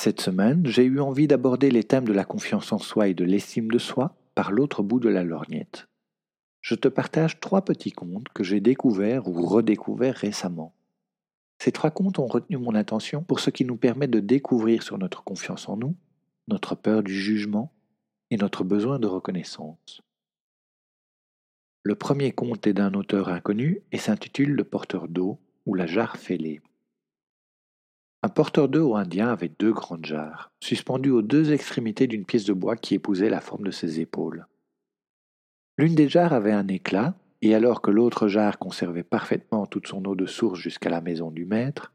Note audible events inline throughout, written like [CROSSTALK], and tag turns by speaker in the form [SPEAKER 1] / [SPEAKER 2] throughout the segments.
[SPEAKER 1] Cette semaine, j'ai eu envie d'aborder les thèmes de la confiance en soi et de l'estime de soi par l'autre bout de la lorgnette. Je te partage trois petits contes que j'ai découverts ou redécouverts récemment. Ces trois contes ont retenu mon attention pour ce qui nous permet de découvrir sur notre confiance en nous, notre peur du jugement et notre besoin de reconnaissance. Le premier conte est d'un auteur inconnu et s'intitule Le porteur d'eau ou la jarre fêlée. Un porteur d'eau indien avait deux grandes jarres, suspendues aux deux extrémités d'une pièce de bois qui épousait la forme de ses épaules. L'une des jarres avait un éclat et alors que l'autre jarre conservait parfaitement toute son eau de source jusqu'à la maison du maître,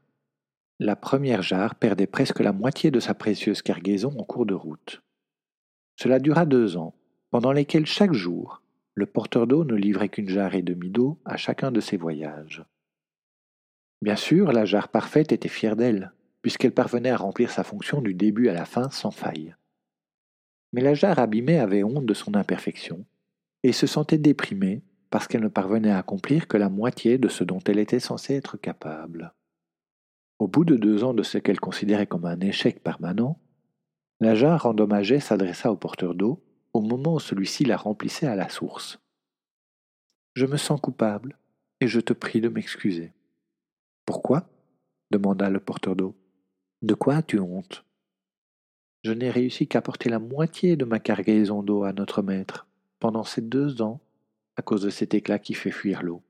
[SPEAKER 1] la première jarre perdait presque la moitié de sa précieuse cargaison en cours de route. Cela dura deux ans, pendant lesquels chaque jour, le porteur d'eau ne livrait qu'une jarre et demie d'eau à chacun de ses voyages. Bien sûr, la jarre parfaite était fière d'elle, puisqu'elle parvenait à remplir sa fonction du début à la fin sans faille. Mais la jarre abîmée avait honte de son imperfection, et se sentait déprimée parce qu'elle ne parvenait à accomplir que la moitié de ce dont elle était censée être capable. Au bout de deux ans de ce qu'elle considérait comme un échec permanent, la jarre endommagée s'adressa au porteur d'eau au moment où celui-ci la remplissait à la source. Je me sens coupable et je te prie de m'excuser. Pourquoi? demanda le porteur d'eau. De quoi as-tu honte? Je n'ai réussi qu'à porter la moitié de ma cargaison d'eau à notre maître pendant ces deux ans à cause de cet éclat qui fait fuir l'eau.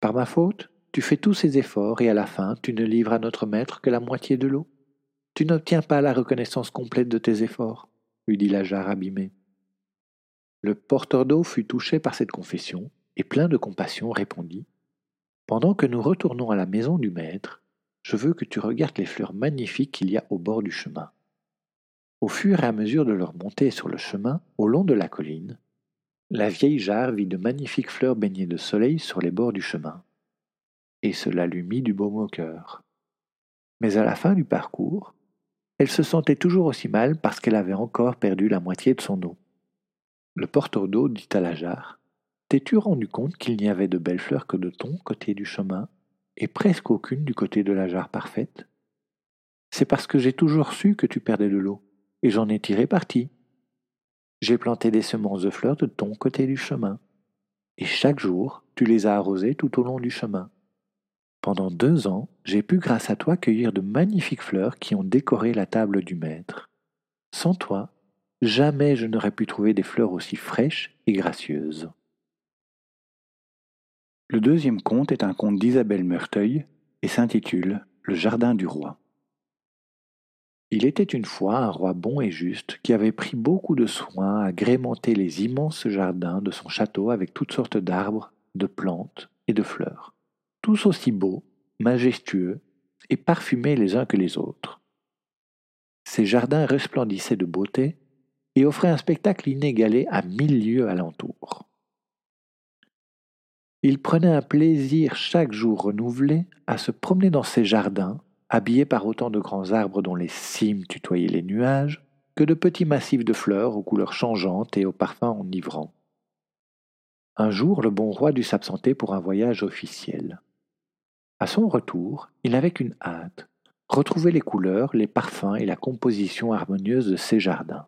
[SPEAKER 1] Par ma faute, tu fais tous ces efforts et à la fin, tu ne livres à notre maître que la moitié de l'eau. Tu n'obtiens pas la reconnaissance complète de tes efforts, lui dit la jarre abîmée. Le porteur d'eau fut touché par cette confession et plein de compassion répondit Pendant que nous retournons à la maison du maître, je veux que tu regardes les fleurs magnifiques qu'il y a au bord du chemin. Au fur et à mesure de leur montée sur le chemin, au long de la colline, la vieille jarre vit de magnifiques fleurs baignées de soleil sur les bords du chemin, et cela lui mit du baume au cœur. Mais à la fin du parcours, elle se sentait toujours aussi mal parce qu'elle avait encore perdu la moitié de son eau. Le porteur d'eau dit à la jarre T'es-tu rendu compte qu'il n'y avait de belles fleurs que de ton côté du chemin, et presque aucune du côté de la jarre parfaite? C'est parce que j'ai toujours su que tu perdais de l'eau, et j'en ai tiré parti. J'ai planté des semences de fleurs de ton côté du chemin. Et chaque jour, tu les as arrosées tout au long du chemin. Pendant deux ans, j'ai pu grâce à toi cueillir de magnifiques fleurs qui ont décoré la table du maître. Sans toi, jamais je n'aurais pu trouver des fleurs aussi fraîches et gracieuses. Le deuxième conte est un conte d'Isabelle Meurteuil et s'intitule Le Jardin du Roi. Il était une fois un roi bon et juste qui avait pris beaucoup de soin à agrémenter les immenses jardins de son château avec toutes sortes d'arbres, de plantes et de fleurs, tous aussi beaux, majestueux et parfumés les uns que les autres. Ces jardins resplendissaient de beauté et offraient un spectacle inégalé à mille lieues alentour. Il prenait un plaisir chaque jour renouvelé à se promener dans ces jardins habillés par autant de grands arbres dont les cimes tutoyaient les nuages, que de petits massifs de fleurs aux couleurs changeantes et aux parfums enivrants. Un jour, le bon roi dut s'absenter pour un voyage officiel. À son retour, il n'avait qu'une hâte, retrouver les couleurs, les parfums et la composition harmonieuse de ces jardins.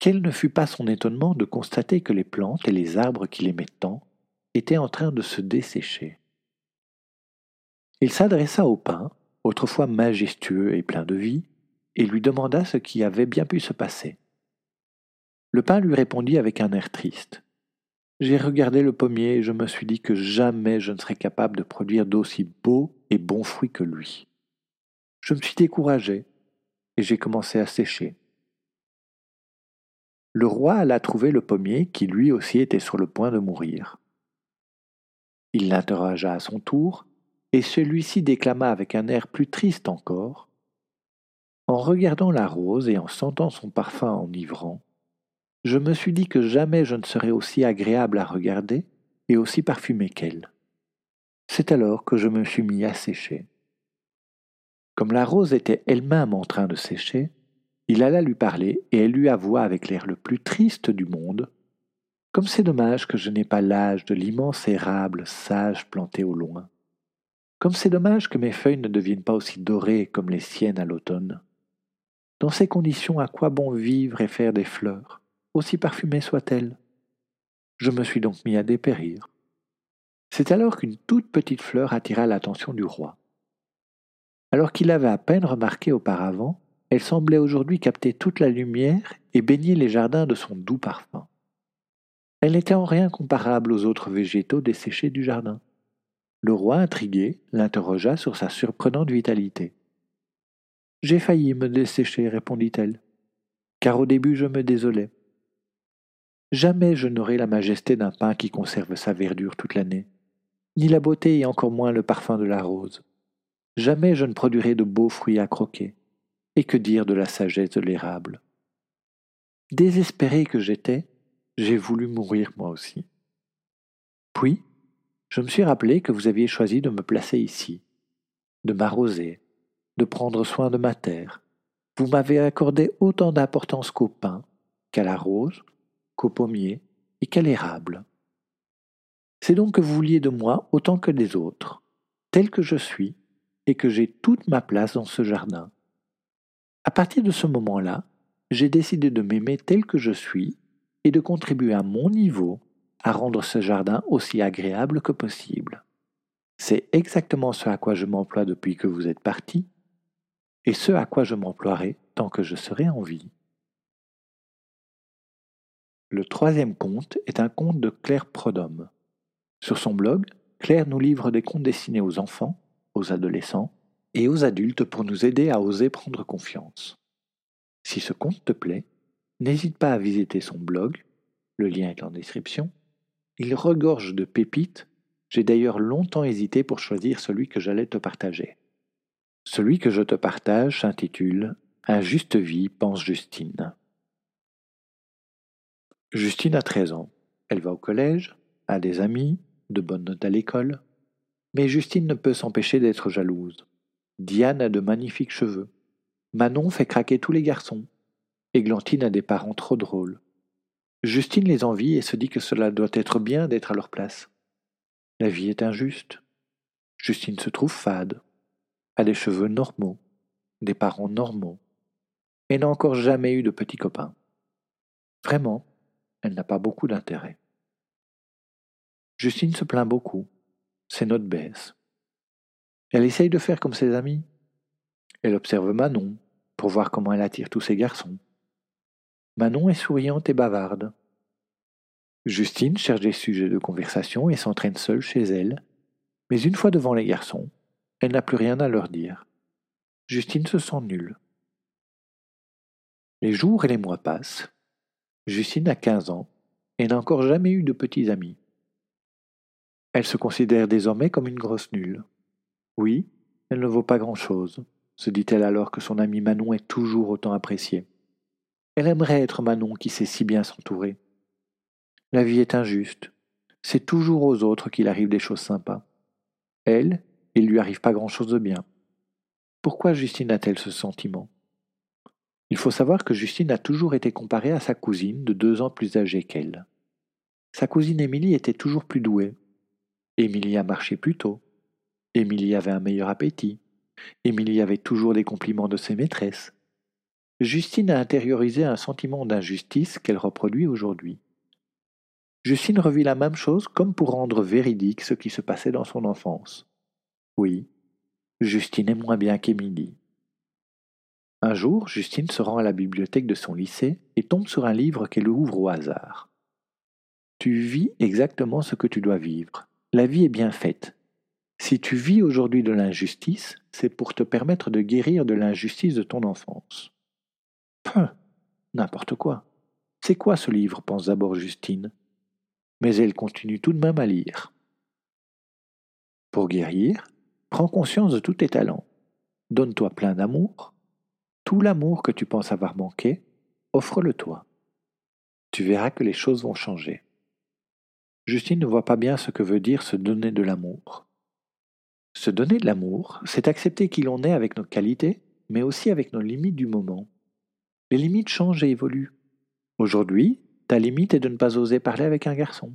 [SPEAKER 1] Quel ne fut pas son étonnement de constater que les plantes et les arbres qu'il aimait tant étaient en train de se dessécher. Il s'adressa au pin, autrefois majestueux et plein de vie, et lui demanda ce qui avait bien pu se passer. Le pin lui répondit avec un air triste. J'ai regardé le pommier et je me suis dit que jamais je ne serais capable de produire d'aussi beaux et bons fruits que lui. Je me suis découragé et j'ai commencé à sécher. Le roi alla trouver le pommier qui lui aussi était sur le point de mourir. Il l'interrogea à son tour, et celui-ci déclama avec un air plus triste encore. En regardant la rose et en sentant son parfum enivrant, je me suis dit que jamais je ne serais aussi agréable à regarder et aussi parfumé qu'elle. C'est alors que je me suis mis à sécher. Comme la rose était elle-même en train de sécher, il alla lui parler et elle lui avoua avec l'air le plus triste du monde Comme c'est dommage que je n'ai pas l'âge de l'immense érable sage planté au loin. Comme c'est dommage que mes feuilles ne deviennent pas aussi dorées comme les siennes à l'automne. Dans ces conditions, à quoi bon vivre et faire des fleurs aussi parfumée soit-elle. Je me suis donc mis à dépérir. C'est alors qu'une toute petite fleur attira l'attention du roi. Alors qu'il avait à peine remarqué auparavant, elle semblait aujourd'hui capter toute la lumière et baigner les jardins de son doux parfum. Elle n'était en rien comparable aux autres végétaux desséchés du jardin. Le roi, intrigué, l'interrogea sur sa surprenante vitalité. J'ai failli me dessécher, répondit-elle, car au début je me désolais. Jamais je n'aurai la majesté d'un pin qui conserve sa verdure toute l'année, ni la beauté et encore moins le parfum de la rose. Jamais je ne produirai de beaux fruits à croquer. Et que dire de la sagesse de l'érable Désespéré que j'étais, j'ai voulu mourir moi aussi. Puis, je me suis rappelé que vous aviez choisi de me placer ici, de m'arroser, de prendre soin de ma terre. Vous m'avez accordé autant d'importance qu'au pain, qu'à la rose, qu'au pommier et qu'à l'érable. C'est donc que vous vouliez de moi autant que des autres, tel que je suis, et que j'ai toute ma place dans ce jardin. À partir de ce moment-là, j'ai décidé de m'aimer tel que je suis et de contribuer à mon niveau à rendre ce jardin aussi agréable que possible. C'est exactement ce à quoi je m'emploie depuis que vous êtes parti, et ce à quoi je m'emploierai tant que je serai en vie. Le troisième conte est un conte de Claire Prodhomme. Sur son blog, Claire nous livre des contes destinés aux enfants, aux adolescents et aux adultes pour nous aider à oser prendre confiance. Si ce conte te plaît, n'hésite pas à visiter son blog, le lien est en description. Il regorge de pépites, j'ai d'ailleurs longtemps hésité pour choisir celui que j'allais te partager. Celui que je te partage s'intitule Un juste vie, pense Justine. Justine a 13 ans. Elle va au collège, a des amis, de bonnes notes à l'école. Mais Justine ne peut s'empêcher d'être jalouse. Diane a de magnifiques cheveux. Manon fait craquer tous les garçons. Églantine a des parents trop drôles. Justine les envie et se dit que cela doit être bien d'être à leur place. La vie est injuste. Justine se trouve fade, a des cheveux normaux, des parents normaux, et n'a encore jamais eu de petits copains. Vraiment, elle n'a pas beaucoup d'intérêt. Justine se plaint beaucoup. Ses notes baissent. Elle essaye de faire comme ses amis. Elle observe Manon pour voir comment elle attire tous ces garçons. Manon est souriante et bavarde. Justine cherche des sujets de conversation et s'entraîne seule chez elle, mais une fois devant les garçons, elle n'a plus rien à leur dire. Justine se sent nulle. Les jours et les mois passent, Justine a 15 ans et n'a encore jamais eu de petits amis. Elle se considère désormais comme une grosse nulle. Oui, elle ne vaut pas grand-chose, se dit-elle alors que son amie Manon est toujours autant appréciée. Elle aimerait être Manon qui sait si bien s'entourer. La vie est injuste. C'est toujours aux autres qu'il arrive des choses sympas. Elle, il lui arrive pas grand-chose de bien. Pourquoi Justine a-t-elle ce sentiment? Il faut savoir que Justine a toujours été comparée à sa cousine de deux ans plus âgée qu'elle. Sa cousine Émilie était toujours plus douée. Émilie a marché plus tôt. Émilie avait un meilleur appétit. Émilie avait toujours des compliments de ses maîtresses. Justine a intériorisé un sentiment d'injustice qu'elle reproduit aujourd'hui. Justine revit la même chose comme pour rendre véridique ce qui se passait dans son enfance. Oui, Justine est moins bien qu'Émilie. Un jour, Justine se rend à la bibliothèque de son lycée et tombe sur un livre qu'elle ouvre au hasard. Tu vis exactement ce que tu dois vivre. La vie est bien faite. Si tu vis aujourd'hui de l'injustice, c'est pour te permettre de guérir de l'injustice de ton enfance. [COUGHS] N'importe quoi. C'est quoi ce livre? pense d'abord Justine. Mais elle continue tout de même à lire. Pour guérir, prends conscience de tous tes talents. Donne-toi plein d'amour. Tout l'amour que tu penses avoir manqué, offre-le-toi. Tu verras que les choses vont changer. Justine ne voit pas bien ce que veut dire se donner de l'amour. Se donner de l'amour, c'est accepter qui l'on est avec nos qualités, mais aussi avec nos limites du moment. Les limites changent et évoluent. Aujourd'hui, ta limite est de ne pas oser parler avec un garçon.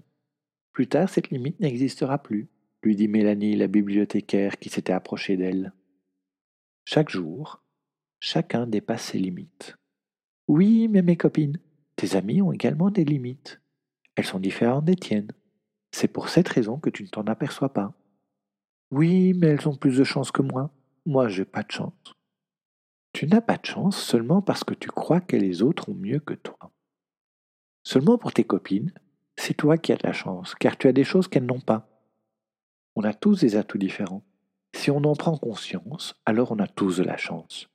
[SPEAKER 1] Plus tard, cette limite n'existera plus, lui dit Mélanie, la bibliothécaire qui s'était approchée d'elle. Chaque jour, chacun dépasse ses limites. Oui, mais mes copines, tes amis ont également des limites. Elles sont différentes des tiennes. C'est pour cette raison que tu ne t'en aperçois pas. Oui, mais elles ont plus de chance que moi. Moi, j'ai pas de chance. Tu n'as pas de chance seulement parce que tu crois que les autres ont mieux que toi. Seulement pour tes copines, c'est toi qui as de la chance, car tu as des choses qu'elles n'ont pas. On a tous des atouts différents. Si on en prend conscience, alors on a tous de la chance.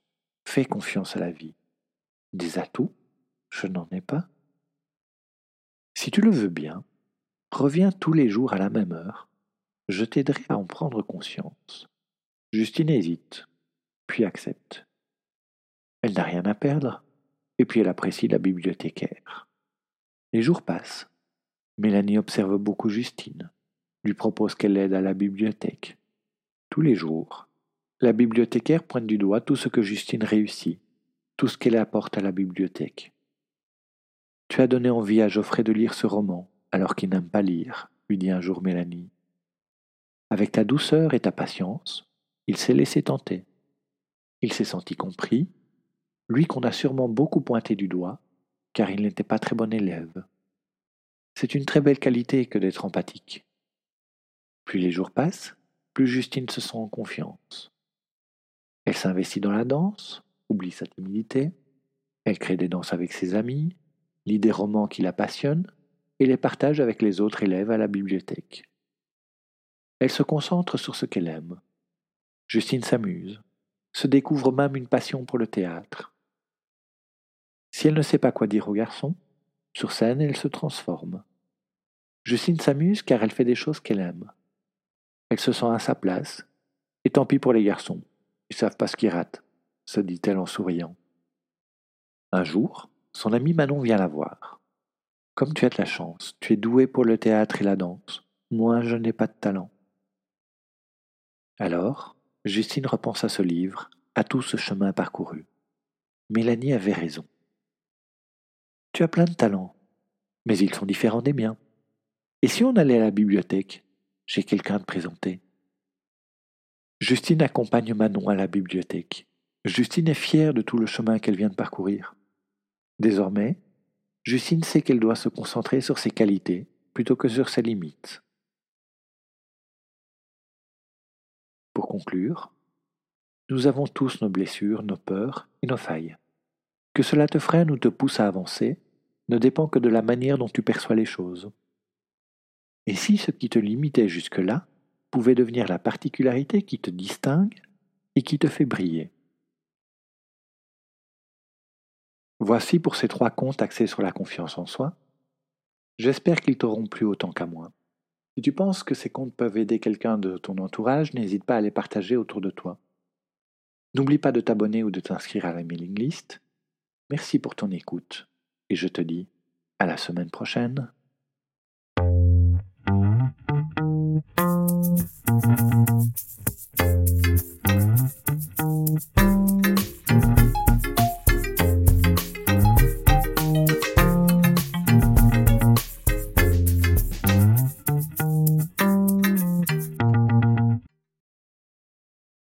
[SPEAKER 1] Fais confiance à la vie. Des atouts Je n'en ai pas. Si tu le veux bien, reviens tous les jours à la même heure. Je t'aiderai à en prendre conscience. Justine hésite, puis accepte. Elle n'a rien à perdre, et puis elle apprécie la bibliothécaire. Les jours passent. Mélanie observe beaucoup Justine, lui propose qu'elle l'aide à la bibliothèque. Tous les jours, la bibliothécaire pointe du doigt tout ce que Justine réussit, tout ce qu'elle apporte à la bibliothèque. Tu as donné envie à Geoffrey de lire ce roman, alors qu'il n'aime pas lire, lui dit un jour Mélanie. Avec ta douceur et ta patience, il s'est laissé tenter. Il s'est senti compris lui qu'on a sûrement beaucoup pointé du doigt, car il n'était pas très bon élève. C'est une très belle qualité que d'être empathique. Plus les jours passent, plus Justine se sent en confiance. Elle s'investit dans la danse, oublie sa timidité, elle crée des danses avec ses amis, lit des romans qui la passionnent et les partage avec les autres élèves à la bibliothèque. Elle se concentre sur ce qu'elle aime. Justine s'amuse, se découvre même une passion pour le théâtre. Si elle ne sait pas quoi dire aux garçons, sur scène, elle se transforme. Justine s'amuse car elle fait des choses qu'elle aime. Elle se sent à sa place, et tant pis pour les garçons, ils savent pas ce qu'ils ratent, se dit-elle en souriant. Un jour, son amie Manon vient la voir. Comme tu as de la chance, tu es douée pour le théâtre et la danse. Moi, je n'ai pas de talent. Alors, Justine repense à ce livre, à tout ce chemin parcouru. Mélanie avait raison. Tu as plein de talents, mais ils sont différents des miens. Et si on allait à la bibliothèque J'ai quelqu'un à te présenter. Justine accompagne Manon à la bibliothèque. Justine est fière de tout le chemin qu'elle vient de parcourir. Désormais, Justine sait qu'elle doit se concentrer sur ses qualités plutôt que sur ses limites. Pour conclure, nous avons tous nos blessures, nos peurs et nos failles. Que cela te freine ou te pousse à avancer ne dépend que de la manière dont tu perçois les choses. Et si ce qui te limitait jusque-là pouvait devenir la particularité qui te distingue et qui te fait briller Voici pour ces trois contes axés sur la confiance en soi. J'espère qu'ils t'auront plu autant qu'à moi. Si tu penses que ces contes peuvent aider quelqu'un de ton entourage, n'hésite pas à les partager autour de toi. N'oublie pas de t'abonner ou de t'inscrire à la mailing list. Merci pour ton écoute et je te dis à la semaine prochaine.